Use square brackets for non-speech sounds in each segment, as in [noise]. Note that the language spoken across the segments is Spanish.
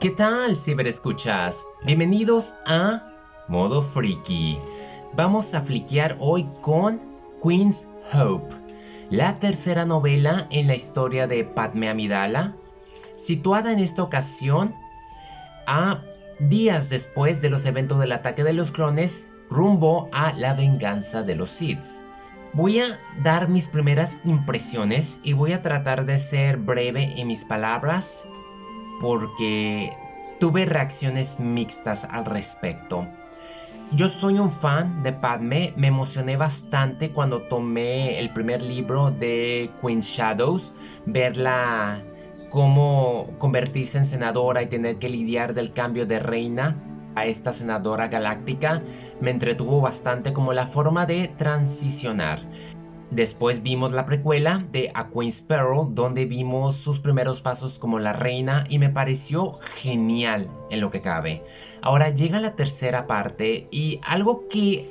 ¿qué tal, ciberescuchas? Bienvenidos a Modo Freaky. Vamos a fliquear hoy con Queen's Hope, la tercera novela en la historia de Padme Amidala, situada en esta ocasión a días después de los eventos del ataque de los clones rumbo a la venganza de los Sith. Voy a dar mis primeras impresiones y voy a tratar de ser breve en mis palabras porque tuve reacciones mixtas al respecto. Yo soy un fan de Padme, me emocioné bastante cuando tomé el primer libro de Queen Shadows, verla cómo convertirse en senadora y tener que lidiar del cambio de reina a esta senadora galáctica me entretuvo bastante como la forma de transicionar. Después vimos la precuela de A Queen's Peril, donde vimos sus primeros pasos como la reina y me pareció genial en lo que cabe. Ahora llega la tercera parte y algo que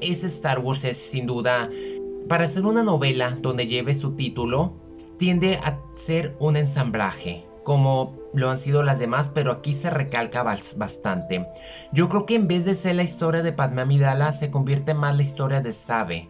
es Star Wars es sin duda, para hacer una novela donde lleve su título, tiende a ser un ensamblaje, como lo han sido las demás, pero aquí se recalca bastante. Yo creo que en vez de ser la historia de Padme Amidala, se convierte más la historia de Sabe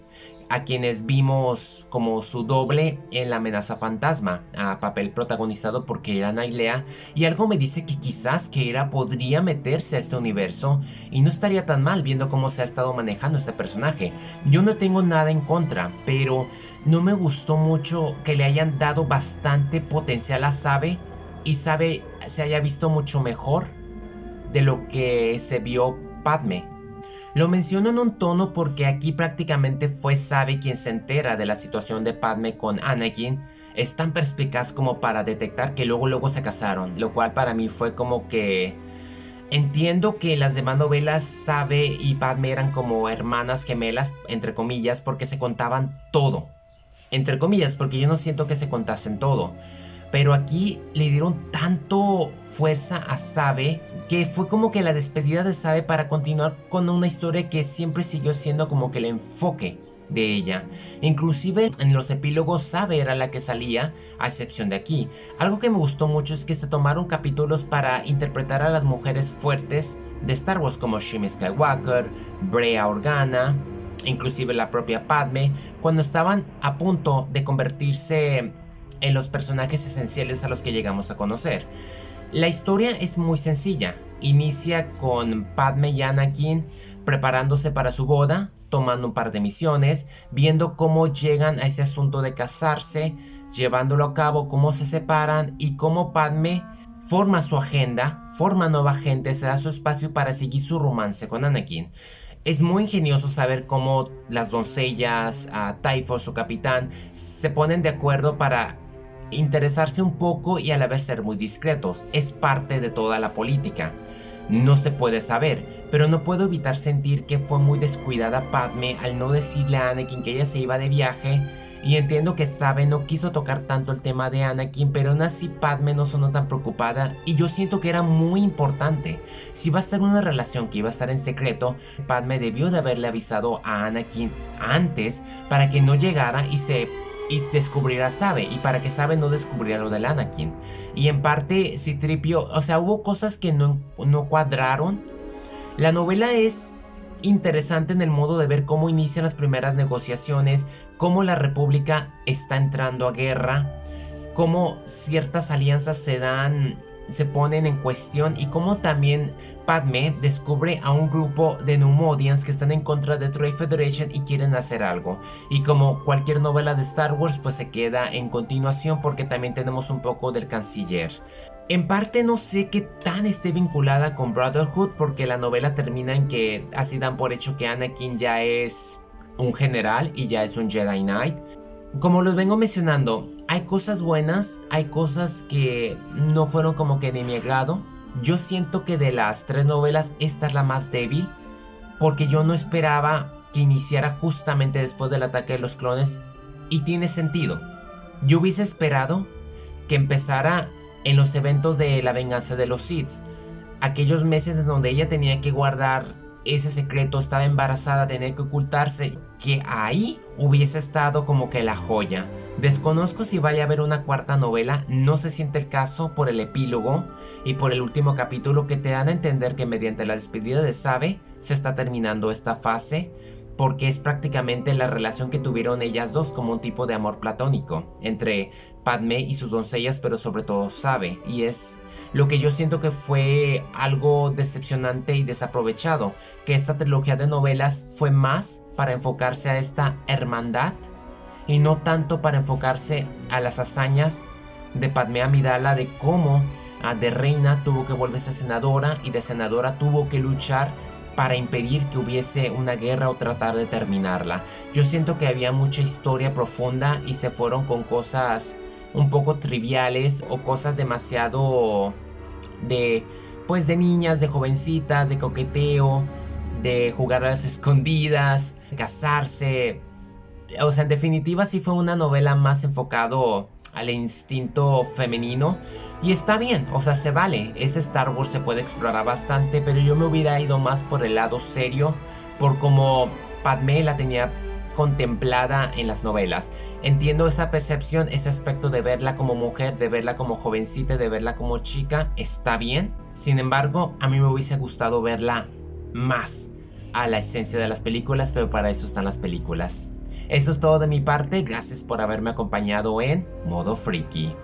a quienes vimos como su doble en la amenaza fantasma, a papel protagonizado por Keira Nailea, y algo me dice que quizás Keira podría meterse a este universo y no estaría tan mal viendo cómo se ha estado manejando este personaje. Yo no tengo nada en contra, pero no me gustó mucho que le hayan dado bastante potencial a Sabe y Sabe se haya visto mucho mejor de lo que se vio Padme. Lo menciono en un tono porque aquí prácticamente fue Sabe quien se entera de la situación de Padme con Anakin. Es tan perspicaz como para detectar que luego luego se casaron, lo cual para mí fue como que Entiendo que las demás novelas Sabe y Padme eran como hermanas gemelas, entre comillas, porque se contaban todo. Entre comillas, porque yo no siento que se contasen todo. Pero aquí le dieron tanto fuerza a Sabe que fue como que la despedida de Sabe para continuar con una historia que siempre siguió siendo como que el enfoque de ella. Inclusive en los epílogos Sabe era la que salía, a excepción de aquí. Algo que me gustó mucho es que se tomaron capítulos para interpretar a las mujeres fuertes de Star Wars como Shmi Skywalker, Brea Organa, inclusive la propia Padme, cuando estaban a punto de convertirse en los personajes esenciales a los que llegamos a conocer. La historia es muy sencilla. Inicia con Padme y Anakin preparándose para su boda, tomando un par de misiones, viendo cómo llegan a ese asunto de casarse, llevándolo a cabo, cómo se separan y cómo Padme forma su agenda, forma nueva gente, se da su espacio para seguir su romance con Anakin. Es muy ingenioso saber cómo las doncellas, a su capitán, se ponen de acuerdo para interesarse un poco y a la vez ser muy discretos. Es parte de toda la política. No se puede saber, pero no puedo evitar sentir que fue muy descuidada Padme al no decirle a Anakin que ella se iba de viaje. Y entiendo que Sabe no quiso tocar tanto el tema de Anakin, pero aún así Padme no sonó tan preocupada y yo siento que era muy importante. Si va a ser una relación que iba a estar en secreto, Padme debió de haberle avisado a Anakin antes para que no llegara y se y descubrirá Sabe y para que Sabe no descubriera lo del Anakin. Y en parte Citripio, o sea, hubo cosas que no, no cuadraron. La novela es interesante en el modo de ver cómo inician las primeras negociaciones, cómo la República está entrando a guerra, cómo ciertas alianzas se dan se ponen en cuestión y como también Padme descubre a un grupo de Numodians que están en contra de Trade Federation y quieren hacer algo. Y como cualquier novela de Star Wars pues se queda en continuación porque también tenemos un poco del canciller. En parte no sé qué tan esté vinculada con Brotherhood porque la novela termina en que así dan por hecho que Anakin ya es un general y ya es un Jedi Knight. Como los vengo mencionando, hay cosas buenas, hay cosas que no fueron como que de mi. Yo siento que de las tres novelas esta es la más débil, porque yo no esperaba que iniciara justamente después del ataque de los clones y tiene sentido. Yo hubiese esperado que empezara en los eventos de la venganza de los Sith, aquellos meses en donde ella tenía que guardar ese secreto, estaba embarazada, tenía que ocultarse, que ahí hubiese estado como que la joya. Desconozco si vaya a haber una cuarta novela, no se siente el caso por el epílogo y por el último capítulo que te dan a entender que mediante la despedida de Sabe se está terminando esta fase porque es prácticamente la relación que tuvieron ellas dos como un tipo de amor platónico entre Padme y sus doncellas, pero sobre todo Sabe, y es lo que yo siento que fue algo decepcionante y desaprovechado, que esta trilogía de novelas fue más para enfocarse a esta hermandad y no tanto para enfocarse a las hazañas de Padme Amidala de cómo ah, de reina tuvo que volverse senadora y de senadora tuvo que luchar para impedir que hubiese una guerra o tratar de terminarla. Yo siento que había mucha historia profunda y se fueron con cosas un poco triviales o cosas demasiado de pues de niñas, de jovencitas, de coqueteo, de jugar a las [laughs] escondidas, casarse, o sea, en definitiva sí fue una novela más enfocado al instinto femenino. Y está bien, o sea, se vale. Ese Star Wars se puede explorar bastante, pero yo me hubiera ido más por el lado serio, por como Padme la tenía contemplada en las novelas. Entiendo esa percepción, ese aspecto de verla como mujer, de verla como jovencita, de verla como chica, está bien. Sin embargo, a mí me hubiese gustado verla más a la esencia de las películas, pero para eso están las películas. Eso es todo de mi parte, gracias por haberme acompañado en Modo Freaky.